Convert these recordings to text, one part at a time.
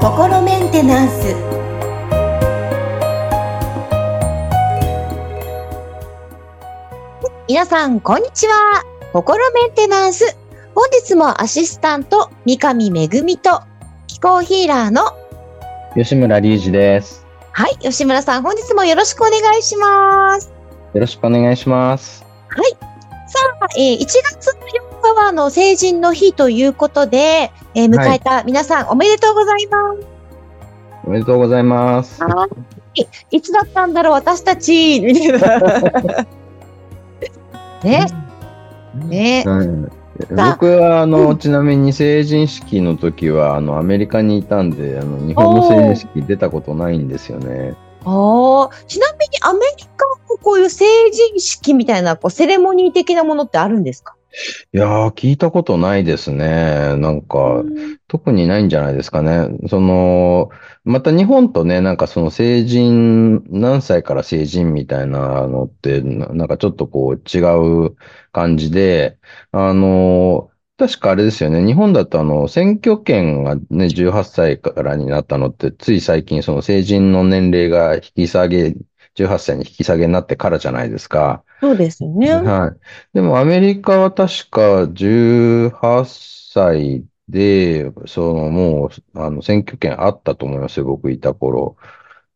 心メンテナンス皆さん、こんにちは。心メンテナンス。本日もアシスタント、三上めぐみと、気候ヒーラーの、吉村隆二です。はい、吉村さん、本日もよろしくお願いします。よろしくお願いします。さあ、えー1月の4日は、あの、成人の日ということで、えー迎えた皆さん、おめでとうございます。おめでとうございます。はい。いつだったんだろう、私たち。ね、ね、うん僕は、あの、うんちなみに成人式の時は、あの、アメリカにいたんで、あの、日本の成人式出たことないんですよね。ああ、ちなみにアメリカもこういう成人式みたいな、こう、セレモニー的なものってあるんですか？いやー、聞いたことないですね。なんか、特にないんじゃないですかね。その、また日本とね、なんかその成人、何歳から成人みたいなのって、ななんかちょっとこう違う感じで、あの、確かあれですよね。日本だとあの、選挙権がね、18歳からになったのって、つい最近その成人の年齢が引き下げ、18歳に引き下げになってからじゃないですか。そうですよね。はい。でもアメリカは確か18歳で、そのもう、あの、選挙権あったと思いますよ、僕いた頃。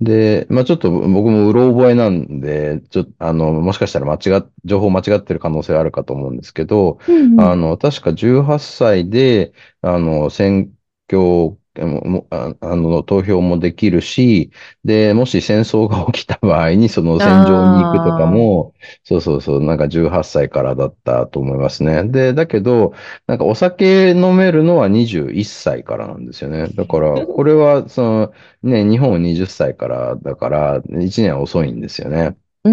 で、まあちょっと僕もうろ覚えなんで、ちょっと、あの、もしかしたら間違っ、情報間違ってる可能性あるかと思うんですけど、うんうんあの、確か18歳で、あの、選挙も、ああの、投票もできるし、で、もし戦争が起きた場合に、その戦場に行くとかも、そうそうそう、なんか18歳からだったと思いますね。で、だけど、なんかお酒飲めるのは21歳からなんですよね。だから、これは、その、ね、日本は20歳からだから、1年遅いんですよね。うー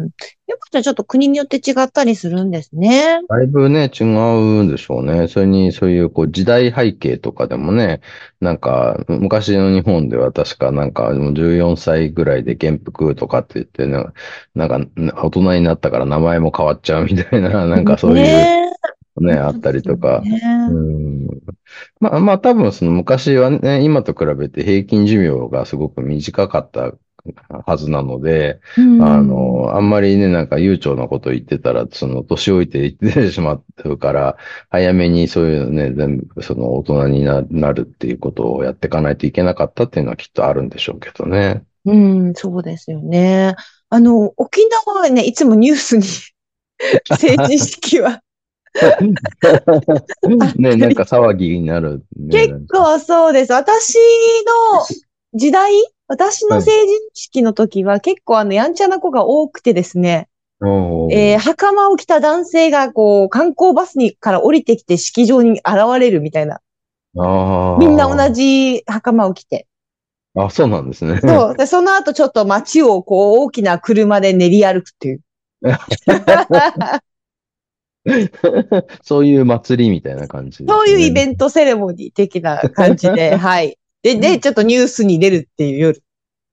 ん。やっぱじゃあちょっと国によって違ったりするんですね。だいぶね、違うんでしょうね。それに、そういう、こう、時代背景とかでもね、なんか、昔の日本では確か、なんか、もう14歳ぐらいで元服とかって言ってね、なんか、大人になったから名前も変わっちゃうみたいな、なんかそういうねね、あったりとか。ねうん。まあまあ多分その昔はね、今と比べて平均寿命がすごく短かったはずなので、うんあの、あんまりね、なんか悠長なこと言ってたら、その年老いて言ってしまうから、早めにそういうね、全部その大人にななるっていうことをやっていかないといけなかったっていうのはきっとあるんでしょうけどね。うん、そうですよね。あの、沖縄はね、いつもニュースに成人式は ね、なんか騒ぎになる、ね。結構そうです。私の時代、私の成人式の時は結構あの、やんちゃな子が多くてですね、おーえー、袴を着た男性がこう、観光バスにから降りてきて式場に現れるみたいな。あーみんな同じ袴を着て。あ、そうなんですね。そう。で、その後ちょっと街をこう、大きな車で練り歩くっていう。そういう祭りみたいな感じね、そういうイベントセレモニー的な感じで、はい。で、で、ちょっとニュースに出るっていう夜。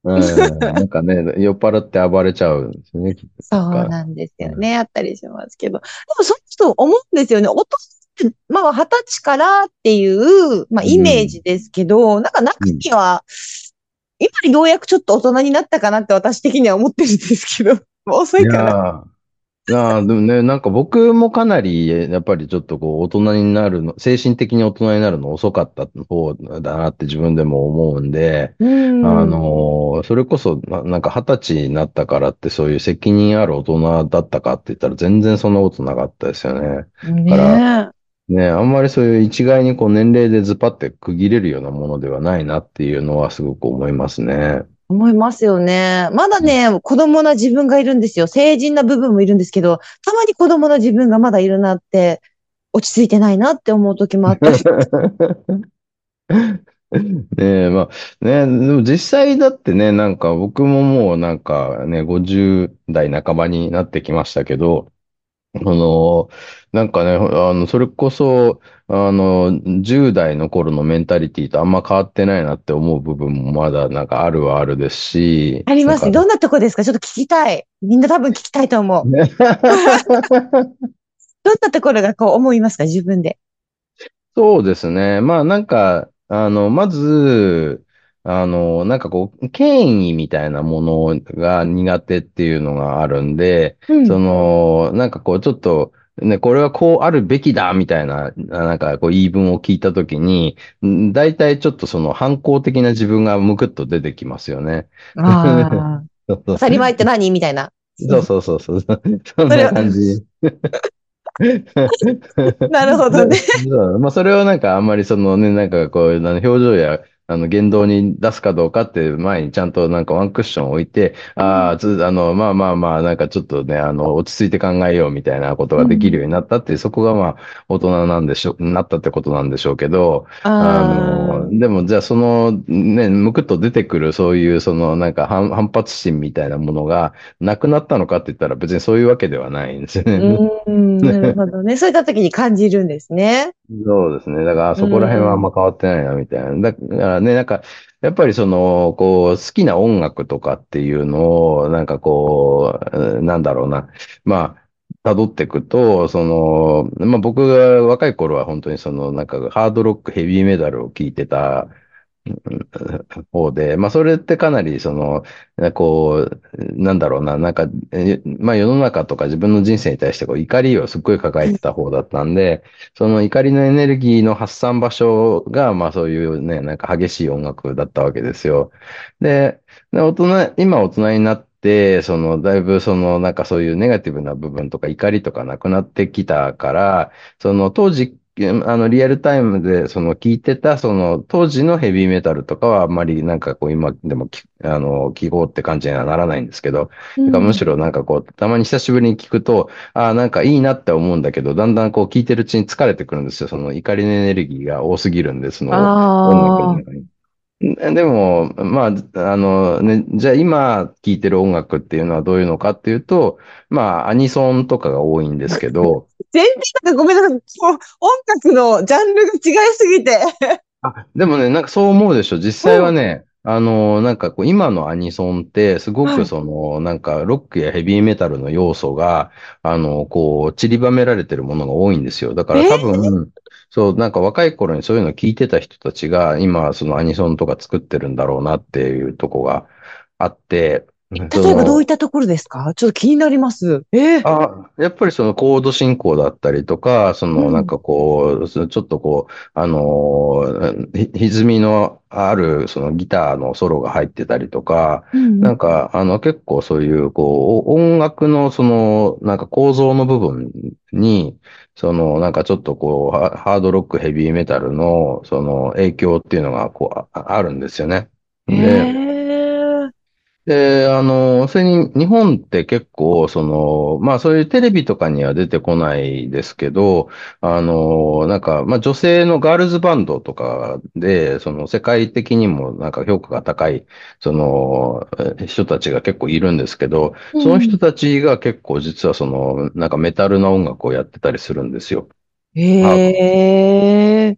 うん。なんかね、酔っ払って暴れちゃうんですよね、きっと。そうなんですよね。あったりしますけど。でも、そうすると思うんですよね。大人って、まあ、二十歳からっていう、まあ、イメージですけど、なんか中には、今ようやくちょっと大人になったかなって私的には思ってるんですけど、もう遅いかな。いやーいやーでもね、なんか僕もかなり、やっぱりちょっとこう、大人になるの、精神的に大人になるの遅かった方だなって自分でも思うんで、うん。あのーそれこそな、なんか二十歳になったからってそういう責任ある大人だったかって言ったら全然そんなことなかったですよね。ねね、あんまりそういう一概にこう年齢でズパって区切れるようなものではないなっていうのはすごく思いますね。思いますよね。まだね、子供な自分がいるんですよ。成人な部分もいるんですけど、たまに子供な自分がまだいるなって、落ち着いてないなって思う時もあったり。ねえ、まあ、ね、でも実際だってね、なんか僕ももうなんかね、50代半ばになってきましたけど、あの、なんかね、あの、それこそ、あの、10代の頃のメンタリティとあんま変わってないなって思う部分もまだなんかあるはあるですし。ありますね。どんなとこですか？ちょっと聞きたい。みんな多分聞きたいと思う。ね どんなところがこう思いますか、自分で。そうですね。まあなんか、あの、まず、あの、なんかこう、権威みたいなものが苦手っていうのがあるんで、うんその、なんかこう、ちょっと、ね、これはこうあるべきだみたいな、なんかこう言い分を聞いたときに、ん大体ちょっとその反抗的な自分がむくっと出てきますよね。ああ。当たり前って何みたいな。そうそうそうそう。そんな感じ。なるほどね。そうまあ、それをなんかあんまりそのね、なんかこう、あの表情や、あの、言動に出すかどうかって前にちゃんとなんかワンクッション置いて、ああ、つ、あの、まあまあまあ、なんかちょっとね、あの、落ち着いて考えようみたいなことができるようになったっていう、そこがまあ、大人なんでしょ、なったってことなんでしょうけど、ああの、でもじゃあその、ね、むくっと出てくるそういうそのなんか反反発心みたいなものがなくなったのかって言ったら別にそういうわけではないんですよあ。ね。うーん、なるほどね。そういった時に感じるんですね。そうですね。だからそこら辺はあんま変わってないなみたいな。だからね、なんかやっぱりその、こう、好きな音楽とかっていうのを、なんかこう、うんなんだろうな。まあ、辿っていくと、その、まあ僕が若い頃は本当にその、なんかハードロック、ヘビーメタルを聴いてた、うん方で、まあそれってかなりその、こう、なんだろうな、なんか、まあ世の中とか自分の人生に対してこう怒りをすっごい抱えてた方だったんで、その怒りのエネルギーの発散場所が、まあそういうね、なんか激しい音楽だったわけですよ。で、で大人、今大人になって、その、だいぶその、なんかそういうネガティブな部分とか怒りとかなくなってきたから、その当時、あの、リアルタイムで、その、聞いてた、その、当時のヘビーメタルとかは、あんまり、なんかこう、今でもき、あの、聞こうって感じにはならないんですけど、だからむしろなんかこう、たまに久しぶりに聞くと、ああ、なんかいいなって思うんだけど、だんだんこう、聞いてるうちに疲れてくるんですよ。その、怒りのエネルギーが多すぎるんで、その、音楽のあ中に。んでも、まあ、あのね、じゃあ今聴いてる音楽っていうのはどういうのかっていうと、まあ、アニソンとかが多いんですけど、全然なんかごめんなさい。音楽のジャンルが違いすぎて。あ、でもね、なんかそう思うでしょ。実際はね、あの、なんかこう、今のアニソンって、すごはいくその、なんか、ロックやヘビーメタルの要素が、あの、こう、散りばめられてるものが多いんですよ。だから多分、そう、なんか若い頃にそういうの聞いてた人たちが、今、そのアニソンとか作ってるんだろうなっていうとこがあって、例えばどういったところですか？ちょっと気になります。え？えあ、やっぱりそのコード進行だったりとか、そのうん。なんかこう、そのちょっとこう、あの歪みのあるそのギターのソロが入ってたりとか、うん。なんかあの結構そういうこう、音楽のそのなんか構造の部分に、そのなんかちょっとこう、ハハードロックヘビーメタルのその影響っていうのがこう、ああるんですよね。で、ええで、あの、それに日本って結構、その、まあそういうテレビとかには出てこないですけど、あの、なんか、まあ女性のガールズバンドとかで、その世界的にもなんか評価が高い、その、え人たちが結構いるんですけど、その人たちが結構実はその、なんかメタルな音楽をやってたりするんですよ。ええ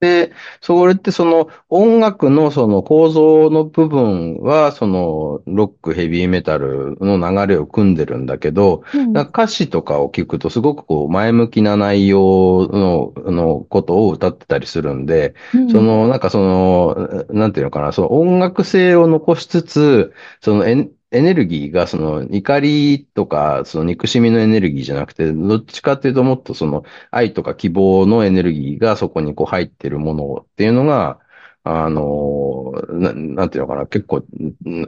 で、それってその音楽のその構造の部分は、そのロック、ヘビーメタルの流れを組んでるんだけど、歌詞とかを聞くとすごくこう前向きな内容の、のことを歌ってたりするんで、そのなんかその、なんていうのかな、その音楽性を残しつつ、そのエンエネルギーがその怒りとか、その憎しみのエネルギーじゃなくて、どっちかっていうともっとその愛とか希望のエネルギーがそこにこう入ってるものっていうのが、あの、ななんていうのかな、結構、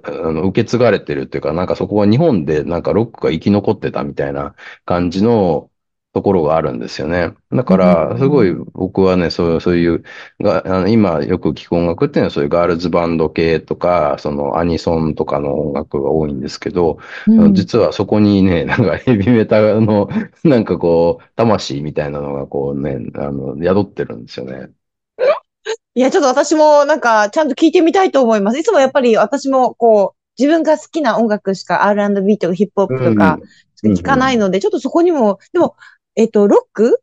あの受け継がれてるっていうか、なんかそこは日本でなんかロックが生き残ってたみたいな感じのところがあるんですよね。だかうんら、すごい僕はね、そうそういう、があの今よく聴く音楽っていうのはそういうガールズバンド系とか、そのアニソンとかの音楽が多いんですけど、うん実はそこにね、なんかヘビメタの、なんかこう、魂みたいなのがこうね、あの、宿ってるんですよね。いや、ちょっと私もなんかちゃんと聞いてみたいと思います。いつもやっぱり私もこう、自分が好きな音楽しか R&B とかヒップホップとかうん聞かないので、ちょっとそこにも、でも、えっと、ロック？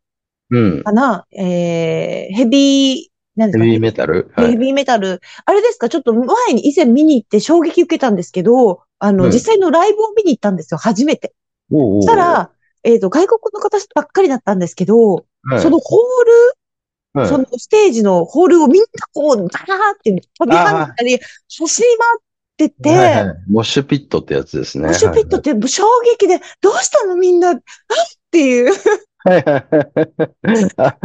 うん。かな？えー、ヘビー、何ですか？ヘビーメタル？はい。ヘビーメタル。あれですか？ちょっと前に以前見に行って衝撃受けたんですけど、あの、うん実際のライブを見に行ったんですよ、初めて。おうおうそしたら、えっ、と、外国の方ばっかりだったんですけど、はい。そのホール、はいそのステージのホールをみんなこう、ダーって飛び跳ねたり、走り回ってて、はいはい。モッシュピットってやつですね。モッシュピットって衝撃で、どうしたのみんな、あっていう。はいはいはいあ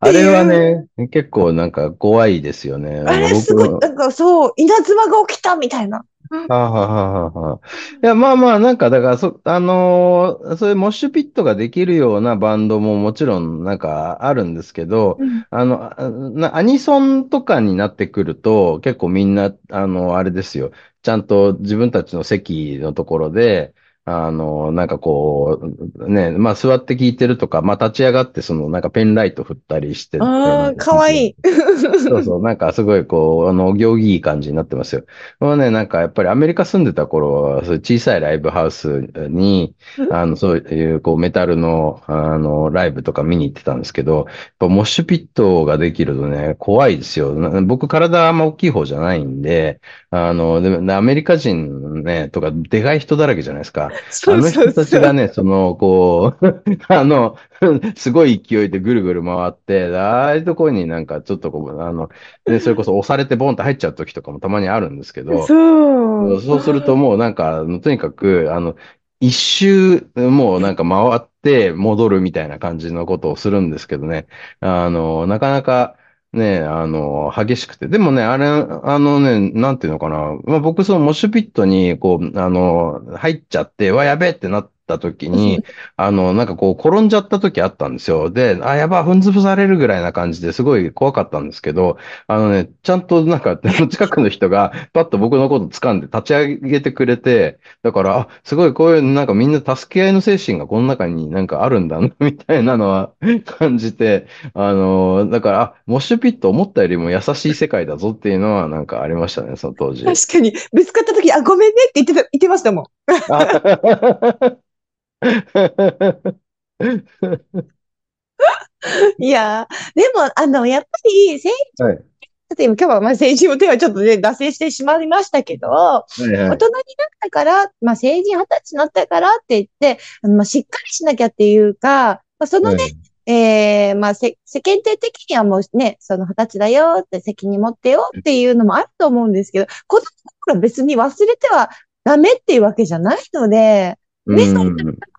あれはね、結構なんか怖いですよね。あれ僕すごい、なんかそう、稲妻が起きたみたいな。はあ、はあはあはあ、いや、まあまあ、なんか、だから、そ、あのーそういうモッシュピットができるようなバンドももちろん、なんかあるんですけど、あの、あなアニソンとかになってくると、結構みんな、あの、あれですよ。ちゃんと自分たちの席のところで、あの、なんかこう、ね、まあ座って聞いてるとか、まあ立ち上がって、その、なんかペンライト振ったりして、ああ、かわいい。そうそう、なんかすごいこう、あの、お行儀いい感じになってますよ。これね、なんかやっぱりアメリカ住んでた頃は、そういう小さいライブハウスに、あの、そういうこうメタルの、あの、ライブとか見に行ってたんですけど、やっぱモッシュピットができるとね、怖いですよ。な僕体あんま大きい方じゃないんで、あの、でもアメリカ人ね、とかでかい人だらけじゃないですか。あの人たちがね、その、こう、あの、すごい勢いでぐるぐる回って、ああいうところになんかちょっとこう、あの、ね、それこそ押されてボンと入っちゃう時とかもたまにあるんですけど、そう。そうするともうなんか、とにかく、あの、一周、もうなんか回って戻るみたいな感じのことをするんですけどね。あの、なかなか、ね、あの、激しくて。でもね、あれ、あのね、なんていうのかな。まあ、僕、そのモッシュピットに、こう、あの、入っちゃって、わ、やべえってなった時に、あの、なんかこう、転んじゃった時あったんですよ。で、あ、やばい、踏んづぶされるぐらいな感じですごい怖かったんですけど、あのね、ちゃんとなんか、近くの人が、パッと僕のこと掴んで立ち上げてくれて、だから、あ、すごいこういう、なんかみんな助け合いの精神がこの中になんかあるんだな、みたいなのは感じて、あの、だから、あ、モッシュピット思ったよりも優しい世界だぞっていうのはなんかありましたね、その当時。確かに、ぶつかった時、あ、ごめんねって言ってた、言ってましたもん。いやー、でも、あの、やっぱり、成はい。人、今日はまあ成人の手はちょっとね、脱線してしまいましたけど、はいはい。大人になったから、まあ成人二十歳になったからって言って、あのまあしっかりしなきゃっていうか、まあそのね、ええまあせ、世間体的にはもうね、その二十歳だよって責任持ってよっていうのもあると思うんですけど、子供の頃は別に忘れてはダメっていうわけじゃないので、ね、うんその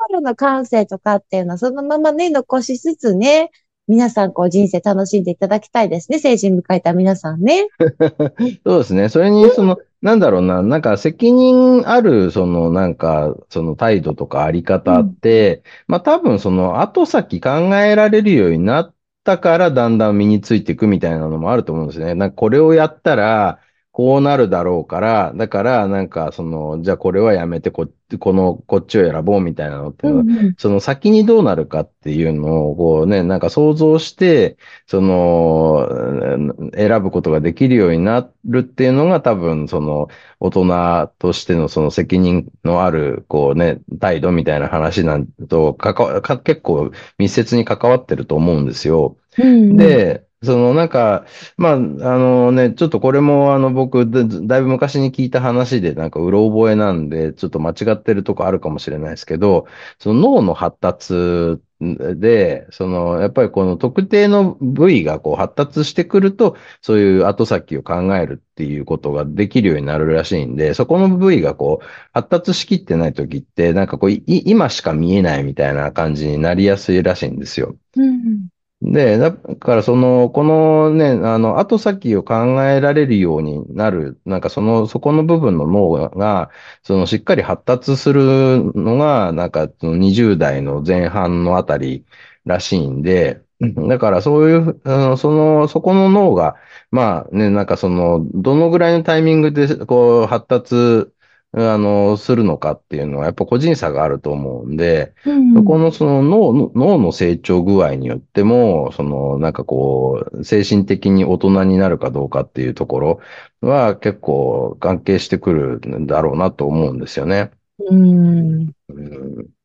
頃の感性とかっていうのはそのままね、残しつつね、皆さんこう人生楽しんでいただきたいですね。成人迎えた皆さんね。そうですね。それに、その、なんだろうな、なんか責任ある、その、なんか、その態度とかあり方って、まあ多分その後先考えられるようになったから、だんだん身についていくみたいなのもあると思うんですね。なんかこれをやったら、こうなるだろうから、だから、なんか、その、じゃあこれはやめて、こ、この、こっちを選ぼうみたいなのっていうのはその先にどうなるかっていうのを、こうね、なんか想像して、その、うん選ぶことができるようになるっていうのが多分、その、大人としてのその責任のある、こうね、態度みたいな話なんと、かか結構密接に関わってると思うんですよ。うん、で、そのなんか、まあ、あのね、ちょっとこれもあの僕だ、だいぶ昔に聞いた話で、なんかうろ覚えなんで、ちょっと間違ってるとこあるかもしれないですけど、その脳の発達で、その、やっぱりこの特定の部位がこう発達してくると、そういう後先を考えるっていうことができるようになるらしいんで、そこの部位がこう発達しきってない時って、なんかこう、い今しか見えないみたいな感じになりやすいらしいんですよ。うんで、だからその、このね、あの、後先を考えられるようになる、なんかその、そこの部分の脳が、その、しっかり発達するのが、なんか、その20代の前半のあたりらしいんで、だからそういう、あのその、そこの脳が、まあね、なんかその、どのぐらいのタイミングで、こう、発達、あの、するのかっていうのは、やっぱ個人差があると思うんで、うん。そこのその脳の、脳の成長具合によっても、そのなんかこう、精神的に大人になるかどうかっていうところは結構関係してくるんだろうなと思うんですよね。うん。うん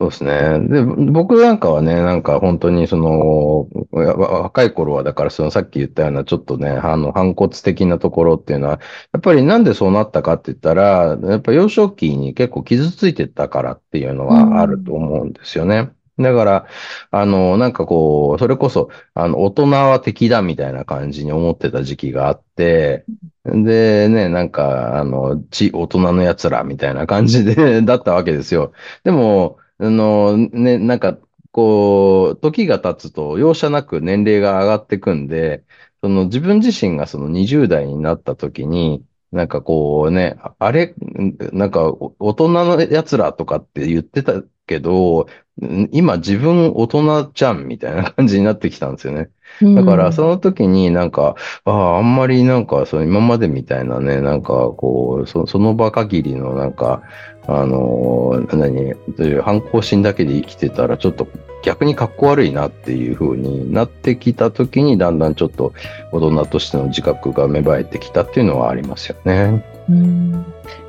そうですね。で、僕なんかはね、なんか本当にその、わ若い頃は、だからそのさっき言ったようなちょっとね、あの、反骨的なところっていうのは、やっぱりなんでそうなったかって言ったら、やっぱ幼少期に結構傷ついてたからっていうのはあると思うんですよね。だから、あの、なんかこう、それこそ、あの、大人は敵だみたいな感じに思ってた時期があって、で、ね、なんか、あの、ち、大人の奴らみたいな感じでだったわけですよ。でも、あの、ね、なんか、こう、時が経つと容赦なく年齢が上がっていくんで、その自分自身がその20代になった時に、なんかこうね、あれ、なんか大人の奴らとかって言ってたけど、今自分大人じゃんみたいな感じになってきたんですよね。だからその時になんか、ああ、あんまりなんかその今までみたいなね、なんかこう、そその場限りのなんか、あのー、何、反抗心だけで生きてたらちょっと逆にかっこ悪いなっていう風になってきた時にだんだんちょっと大人としての自覚が芽生えてきたっていうのはありますよね。うん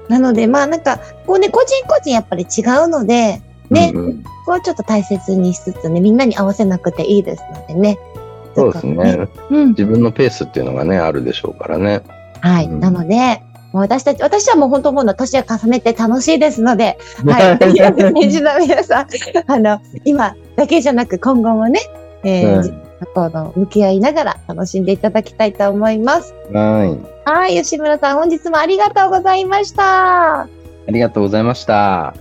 なのでまあなんかこうね個人個人やっぱり違うのでね、うんうん、ここはちょっと大切にしつつねみんなに合わせなくていいですのでね。そうですね、うん、自分のペースっていうのがねあるでしょうからね。はい、うん、なのでもう私たち、私はもう本当思うの年を重ねて楽しいですので、はい。年次の皆さん、あの、今だけじゃなく今後もね、えー、うん、の向き合いながら楽しんでいただきたいと思います。はい。はい、吉村さん、本日もありがとうございました。ありがとうございました。